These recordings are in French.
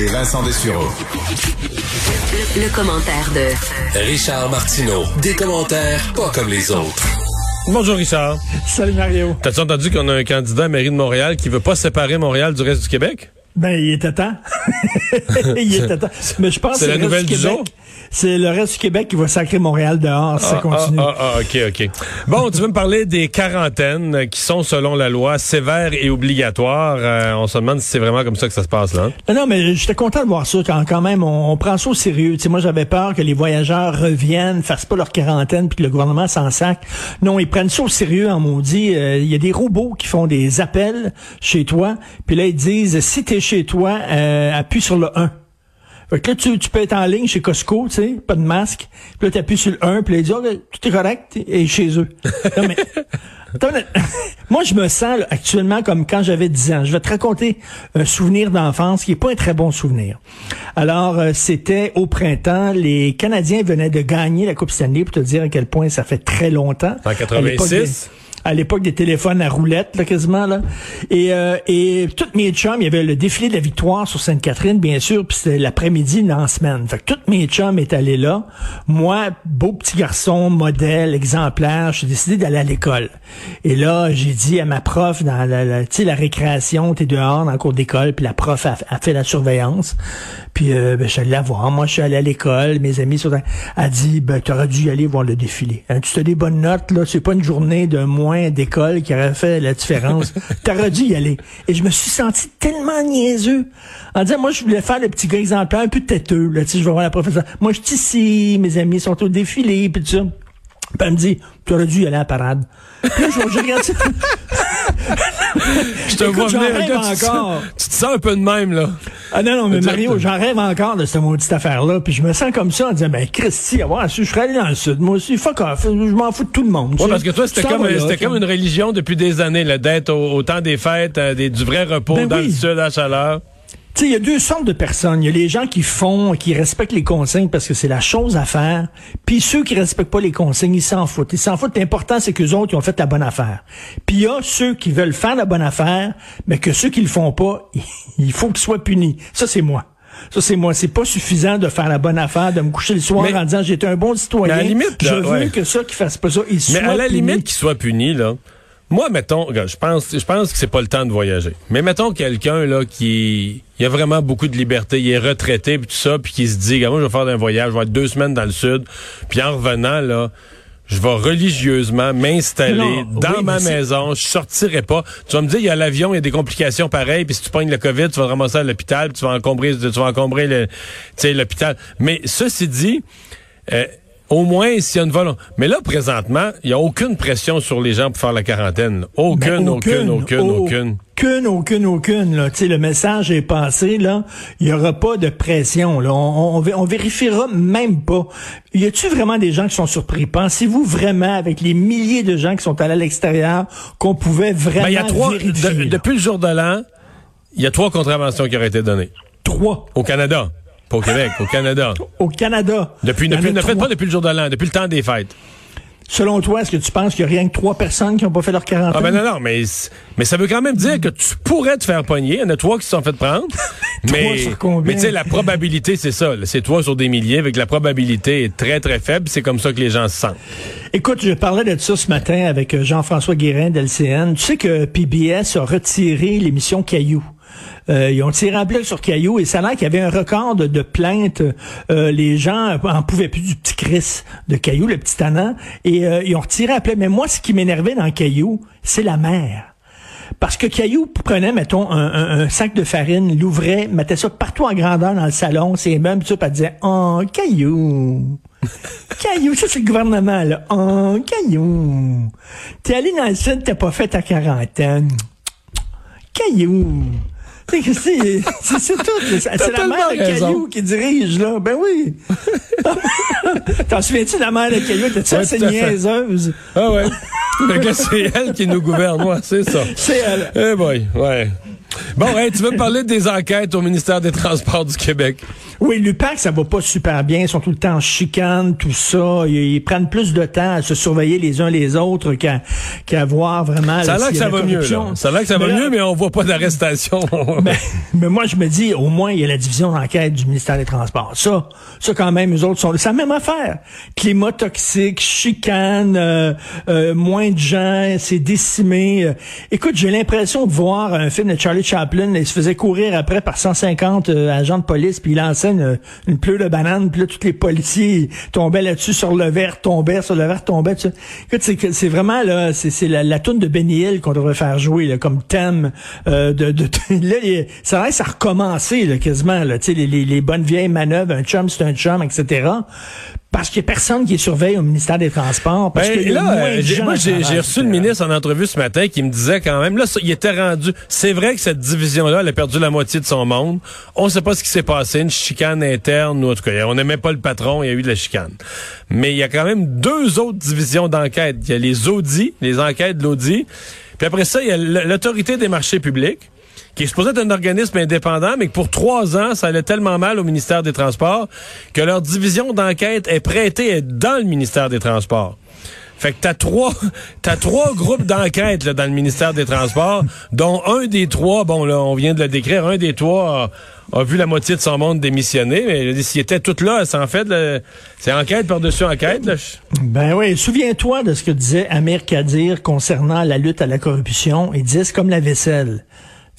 et Vincent Dessureau. Le, le commentaire de Richard Martineau. Des commentaires pas comme les autres. Bonjour Richard. Salut Mario. T'as-tu entendu qu'on a un candidat à la mairie de Montréal qui veut pas séparer Montréal du reste du Québec? Ben, il était temps. il était temps. Mais je pense C'est la le nouvelle du du Québec, jour? C'est le reste du Québec qui va sacrer Montréal dehors si ça Ah, continue. Ah, ah, ah, OK, OK. Bon, tu veux me parler des quarantaines qui sont, selon la loi, sévères et obligatoires. Euh, on se demande si c'est vraiment comme ça que ça se passe, là. hein? Non, non, mais j'étais content de voir ça quand, quand même. On, on prend ça au sérieux. Tu sais, moi, j'avais peur que les voyageurs reviennent, fassent pas leur quarantaine, puis que le gouvernement s'en sac. Non, ils prennent ça au sérieux, en maudit. Euh, Il y a des robots qui font des appels chez toi, puis là, ils disent, si t'es chez toi, euh, appuie sur le 1. Fait que là, tu, tu peux être en ligne chez Costco, tu sais, pas de masque. Puis là, t'appuies sur le 1, puis là, ils disent, OK, tout est correct, et chez eux. Non, mais, moi, je me sens là, actuellement comme quand j'avais 10 ans. Je vais te raconter un souvenir d'enfance qui est pas un très bon souvenir. Alors, euh, c'était au printemps. Les Canadiens venaient de gagner la Coupe Stanley, pour te dire à quel point ça fait très longtemps. En À l'époque 86? À l'époque des téléphones à roulettes, là, quasiment, là. Et, euh, et toutes mes chums, il y avait le défilé de la victoire sur Sainte-Catherine, bien sûr, puis c'était l'après-midi, dans la semaine. Fait que toutes mes chums étaient allés là. Moi, beau petit garçon, modèle, exemplaire, j'ai décidé d'aller à l'école. Et là, j'ai dit à ma prof, dans la, la, la récréation, t'es dehors dans le cours d'école, puis la prof a, a fait la surveillance. Puis, euh, ben, je suis allé la voir. Moi, je suis allé à l'école, mes amis sont... a dit, ben, t'aurais dû y aller voir le défilé. Hein, tu as des bonnes notes, là, c'est pas une journée de d'école qui aurait fait la différence. t'aurais dû y aller. Et je me suis senti tellement niaiseux. En disant, moi, je voulais faire le petit gars exemplaire, un peu têteux, là, tu sais, je vais voir la professeure. Moi, je suis ici, mes amis sont au défilé, puis tout ça. Puis elle me dit, tu aurais dû y aller à la parade. Puis là, je, je regarde ça. Je te Écoute, vois venir. rêve Regarde, tu, te sens- encore. tu te sens un peu de même, là. Ah non, non, mais. Mario, j'en rêve encore de cette maudite affaire-là. Puis je me sens comme ça en disant, ben Christy, avoir je serais allé dans le sud. Moi aussi, fuck off. Je m'en fous de tout le monde. Ouais, parce que toi, c'était comme, là, comme une religion depuis des années, d'être au, au temps des fêtes, euh, des, du vrai repos Ben dans oui. le sud, à la chaleur. Tu sais, il y a deux sortes de personnes. Il y a les gens qui font, qui respectent les consignes parce que c'est la chose à faire. Puis ceux qui respectent pas les consignes, ils s'en foutent. Ils s'en foutent. L'important, c'est qu'eux autres, ils ont fait la bonne affaire. Puis il y a ceux qui veulent faire la bonne affaire, mais que ceux qui le font pas, il faut qu'ils soient punis. Ça, c'est moi. Ça, c'est moi. C'est pas suffisant de faire la bonne affaire, de me coucher le soir Mais- en disant j'étais un bon citoyen. Mais à la limite, je veux ouais. que ceux qui fassent pas ça, ils Mais soient à la punis. limite qu'il soit puni, là. Moi, mettons, je pense, je pense que c'est pas le temps de voyager. Mais mettons quelqu'un, là, qui, il a vraiment beaucoup de liberté, il est retraité, puis tout ça, puis qui se dit, moi, je vais faire un voyage, je vais être deux semaines dans le sud, puis en revenant, là, je vais religieusement m'installer dans oui, ma maison, je sortirai pas. Tu vas me dire, il y a l'avion, il y a des complications pareilles, puis si tu pognes le COVID, tu vas te ramasser à l'hôpital, puis tu vas encombrer, tu vas encombrer le, l'hôpital. Mais ceci dit, euh, au moins, s'il y a une volonté. Mais là, présentement, il n'y a aucune pression sur les gens pour faire la quarantaine. Aucune, Ben, aucune, aucune, aucune. Aucune, aucune, aucune. Là. Tu sais, le message est passé. Là, il y aura pas de pression. Là, on, on, vé- on vérifiera même pas. Y a-tu vraiment des gens qui sont surpris? Pensez-vous vraiment, avec les milliers de gens qui sont allés à l'extérieur, qu'on pouvait vraiment Ben, il y a trois, vérifier de- là? depuis le jour de l'an, il y a trois contraventions qui auraient été données. trois Au Canada. Pas au Québec, au Canada. au Canada. Depuis, depuis, ne faites pas depuis le jour de l'an, depuis le temps des fêtes. Selon toi, est-ce que tu penses qu'il y a rien que trois personnes qui n'ont pas fait leur quarantaine? Ah ben non, non, mais, mais ça veut quand même dire que tu pourrais te faire pogner. Il y en a trois qui se sont fait prendre. mais sur combien? mais tu sais, la probabilité, c'est ça. C'est trois sur des milliers, avec la probabilité est très, très faible. C'est comme ça que les gens se sentent. Écoute, je parlais de ça ce matin avec euh, Jean-François Guérin d'LCN. Tu sais que PBS a retiré l'émission Caillou. Euh, ils ont tiré un bloc sur Caillou et ça a l'air qu'il y avait un record de, plaintes. Euh, les gens en pouvaient plus du petit Chris de Caillou, le petit tannant, et euh, ils ont retiré un plainte. Mais moi, ce qui m'énervait dans Caillou, c'est la mer. Parce que Caillou prenait, mettons, un, sac de farine, l'ouvrait, mettait ça partout en grandeur dans le salon, ses tout ça, puis disait « Oh, Caillou! » Caillou, ça c'est le gouvernement, là. « Oh, Caillou! T'es allé dans le sud, t'as pas fait ta quarantaine. Caillou! » C'est tout. C'est la mère de. Caillou qui dirige, là. Ben oui. T'en souviens-tu de la mère de Caillou? T'as-tu Ouais, assez niaiseuse? Ah ouais. Fait que c'est elle qui nous gouverne, ouais, c'est ça. C'est elle. Eh boy, ouais. Bon, tu veux parler des enquêtes au ministère des Transports du Québec? Oui, l'UPAC, ça va pas super bien. Ils sont tout le temps en chicane, tout ça. Ils, prennent plus de temps à se surveiller les uns les autres qu'à voir vraiment... Ça a l'air que ça va mieux. Ça a l'air que ça va mieux, mais on voit pas d'arrestation. mais, mais, moi, je me dis, au moins, il y a la division d'enquête du ministère des Transports. Ça, ça quand même, eux autres sont... C'est la même affaire. Climat toxique, chicane, euh, euh, moins de gens, c'est décimé. Euh, écoute, j'ai l'impression de voir un film de Charlie Chaplin. Il se faisait courir après par 150 agents de police, puis il lançait une, une pleure de banane, puis là, tous les policiers tombaient là-dessus sur le verre, tombaient sur le verre, tombaient. Écoute, c'est, vraiment là, c'est, la, la toune de Benny Hill qu'on devrait faire jouer comme thème euh, de, de, là, ça reste à recommencer là, quasiment là, les, les, les bonnes vieilles manœuvres, un chum c'est un chum, etc. Parce qu'il n'y a personne qui surveille au ministère des Transports. Parce ben, que là, moi, j'ai reçu le ministre en entrevue ce matin qui me disait quand même, là, il était rendu. C'est vrai que cette division-là, elle a perdu la moitié de son monde. On ne sait pas ce qui s'est passé, une chicane interne, ou en tout cas, on n'aimait pas le patron, il y a eu de la chicane. Mais il y a quand même deux autres divisions d'enquête. Il y a les audits, les enquêtes de l'audit. Puis après ça, il y a l'autorité des marchés publics qui est supposé être un organisme indépendant, mais que pour trois ans, ça allait tellement mal au ministère des Transports que leur division d'enquête est prêtée dans le ministère des Transports. Fait que t'as trois, t'as trois groupes d'enquête dans le ministère des Transports, dont un des trois, bon là, on vient de le décrire, un des trois a, vu la moitié de son monde démissionner, mais s'il était tout là, c'est en fait, c'est enquête par-dessus enquête. Là. Ben oui, souviens-toi de ce que disait Amir Kadir concernant la lutte à la corruption. Il disait c'est comme la vaisselle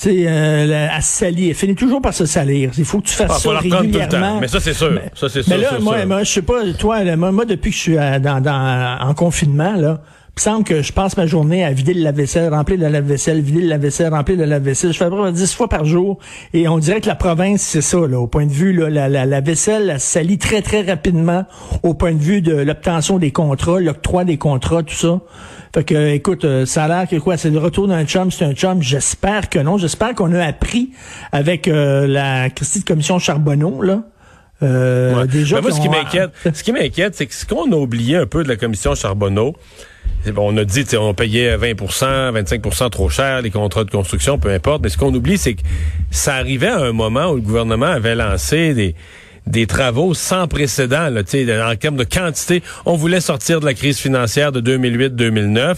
sais, euh, à se salir. Finit toujours par se salir. Il faut que tu fasses ah, ça régulièrement. Mais ça, c'est sûr. Mais, ça, c'est sûr. Mais là, moi, moi je sais pas, toi, moi, depuis que je suis dans, dans, en confinement, là, il semble que je passe ma journée à vider le lave-vaisselle, remplir le lave-vaisselle, vider le lave-vaisselle, remplir le lave-vaisselle. Je fais à peu près 10 fois par jour. Et on dirait que la province, c'est ça, là, au point de vue, là, la, la, la vaisselle elle salit très, très rapidement au point de vue de l'obtention des contrats, l'octroi des contrats, tout ça. Fait que, écoute, euh, ça a l'air que quoi, c'est le retour d'un chum, c'est un chum. J'espère que non. J'espère qu'on a appris avec euh, la Christie de Commission Charbonneau, là. Euh, déjà moi, ce qui m'inquiète, ce qui m'inquiète, c'est que ce qu'on a oublié un peu de la commission Charbonneau, on a dit on payait 20% 25% trop cher les contrats de construction, peu importe, mais ce qu'on oublie, c'est que ça arrivait à un moment où le gouvernement avait lancé des des travaux sans précédent là, en termes de quantité. On voulait sortir de la crise financière de 2008-2009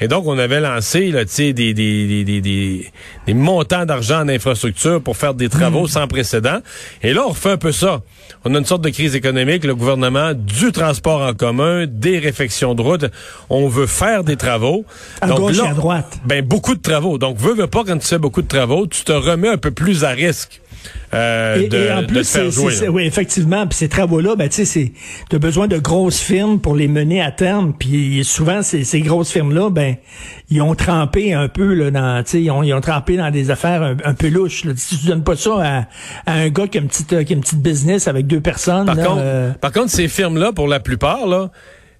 et donc on avait lancé là, des, des, des, des, des montants d'argent en infrastructure pour faire des travaux mmh. sans précédent. Et là, on refait un peu ça. On a une sorte de crise économique, le gouvernement, du transport en commun, des réfections de route. On veut faire des travaux. À gauche et à droite. Ben, beaucoup de travaux. Donc, veux, veux pas, quand tu fais beaucoup de travaux, tu te remets un peu plus à risque. Euh, et, de, en plus, oui, effectivement, puis ces travaux-là, ben tu sais, tu as besoin de grosses firmes pour les mener à terme, puis souvent ces, ces grosses firmes-là, ben ils ont trempé un peu là dans, tu sais, ils ont, ils ont trempé dans des affaires un, peu louches. Là. Si tu donnes pas ça à, un gars qui a une petite, qui a une petite business avec deux personnes. Par contre, euh, par contre, ces firmes-là, pour la plupart, là.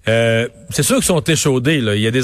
Euh, c'est sûr qu'ils sont échaudés. Là. Il y a des,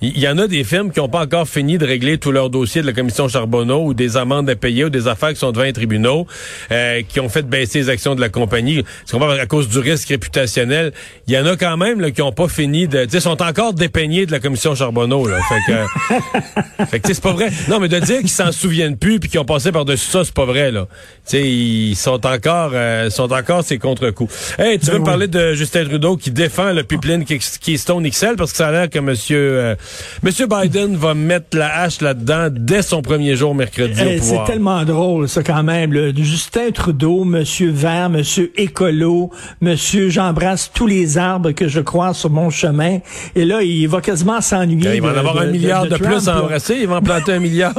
il y en a des firmes qui n'ont pas encore fini de régler tous leurs dossiers de la commission Charbonneau ou des amendes à payer ou des affaires qui sont devant les tribunaux, euh, qui ont fait baisser les actions de la compagnie. Parce qu'on à cause du risque réputationnel. Il y en a quand même là, qui n'ont pas fini de, tu sont encore dépeignés de la commission Charbonneau. Là. Fait que, fait que c'est pas vrai. Non, mais de dire qu'ils s'en souviennent plus puis qu'ils ont passé par dessus ça, c'est pas vrai là. Tu sais, ils sont encore, euh, sont encore ces contre-coups. Hey, tu ben veux me parler de Justin Trudeau qui défend le pipeline qui est Stone XL parce que ça a l'air que monsieur euh, monsieur Biden va mettre la hache là-dedans dès son premier jour mercredi au eh, pouvoir. C'est tellement drôle ça quand même Justin Trudeau, monsieur Vert, monsieur écolo, monsieur j'embrasse tous les arbres que je croise sur mon chemin et là il va quasiment s'ennuyer. Il va en avoir un milliard de, plus à embrasser, il va en planter un milliard.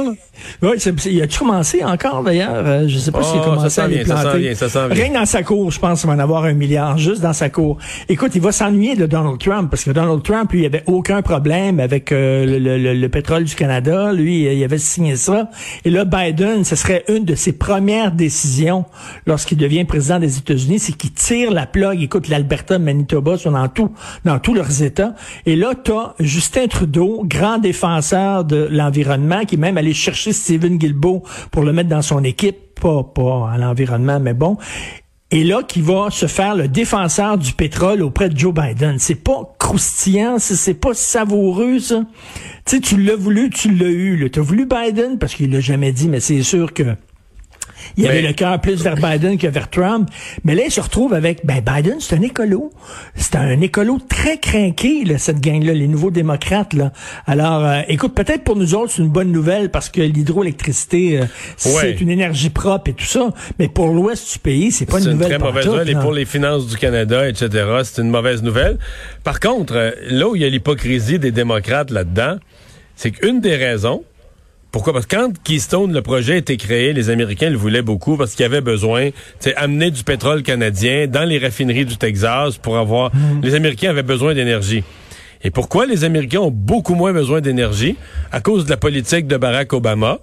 Oui, il a commencé encore d'ailleurs, euh, je sais pas s'il a oh, commencé à les planter. Ça vient, ça Rien dans sa cour, je pense qu'il va en avoir un milliard juste dans sa cour. Écoute, il va s'ennuyer de Donald Trump, parce que Donald Trump, lui, il avait aucun problème avec euh, le, pétrole du Canada. Lui, il avait signé ça. Et là, Biden, ce serait une de ses premières décisions lorsqu'il devient président des États-Unis, c'est qu'il tire la plug. Écoute, l'Alberta, Manitoba sont dans tout, dans tous leurs États. Et là, t'as Justin Trudeau, grand défenseur de l'environnement, qui est même allé chercher Stephen Guilbeault pour le mettre dans son équipe pas, pas à l'environnement, mais bon et là qui va se faire le défenseur du pétrole auprès de Joe Biden. C'est pas croustillant, c'est pas savoureux, ça. Tu sais, tu l'as voulu, tu l'as eu. Tu as voulu Biden, parce qu'il l'a jamais dit, mais c'est sûr que il avait le cœur plus vers Biden que vers Trump. Mais là, il se retrouve avec, ben, Biden, c'est un écolo. C'est un écolo très craqué, là, cette gang-là, les nouveaux démocrates, là. Alors, euh, écoute, peut-être pour nous autres, c'est une bonne nouvelle parce que l'hydroélectricité, euh, c'est une énergie propre et tout ça. Mais pour l'ouest du pays, c'est pas une nouvelle. C'est une très mauvaise nouvelle. Et pour les finances du Canada, etc., c'est une mauvaise nouvelle. Par contre, euh, là où il y a l'hypocrisie des démocrates là-dedans, c'est qu'une des raisons, pourquoi? Parce que quand Keystone, le projet a été créé, les Américains le voulaient beaucoup parce qu'il y avait besoin amener du pétrole canadien dans les raffineries du Texas pour avoir... Mm. Les Américains avaient besoin d'énergie. Et pourquoi les Américains ont beaucoup moins besoin d'énergie? À cause de la politique de Barack Obama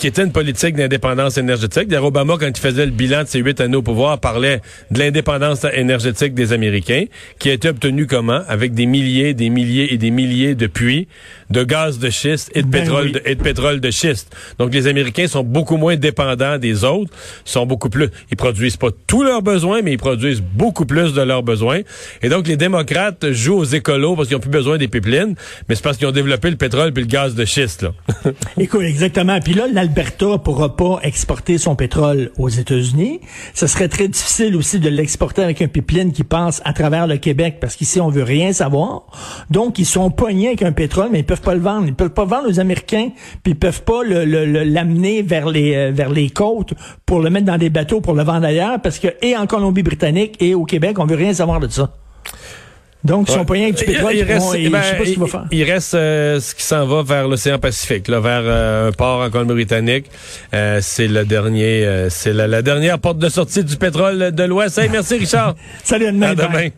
qui était une politique d'indépendance énergétique. D'ailleurs, Obama, quand il faisait le bilan de ses huit années au pouvoir, parlait de l'indépendance énergétique des Américains, qui a été obtenue comment? Avec des milliers, des milliers et des milliers de puits de gaz de schiste et de ben pétrole de, et de pétrole de schiste. Donc, les Américains sont beaucoup moins dépendants des autres, sont beaucoup plus, ils produisent pas tous leurs besoins, mais ils produisent beaucoup plus de leurs besoins. Et donc, les démocrates jouent aux écolos parce qu'ils ont plus besoin des pipelines, mais c'est parce qu'ils ont développé le pétrole puis le gaz de schiste, là. Écoute, exactement. Puis là, l'Alberta pourra pas exporter son pétrole aux États-Unis. Ce serait très difficile aussi de l'exporter avec un pipeline qui passe à travers le Québec parce qu'ici, on veut rien savoir. Donc, ils sont poignés avec un pétrole, mais ils peuvent pas le vendre. Ils peuvent pas vendre aux Américains, puis ils peuvent pas l'amener vers les euh, vers les côtes pour le mettre dans des bateaux pour le vendre ailleurs, parce que et en Colombie-Britannique et au Québec, on veut rien savoir de ça. Donc, ils sont pas rien du pétrole. Il, reste, ben, sais pas ce qu'il va faire. Il reste euh, ce qui s'en va vers l'océan Pacifique, là, vers euh, un port en Colombie-Britannique. c'est le dernier, c'est la, dernière porte de sortie du pétrole de l'Ouest. merci, Richard. Salut, à demain.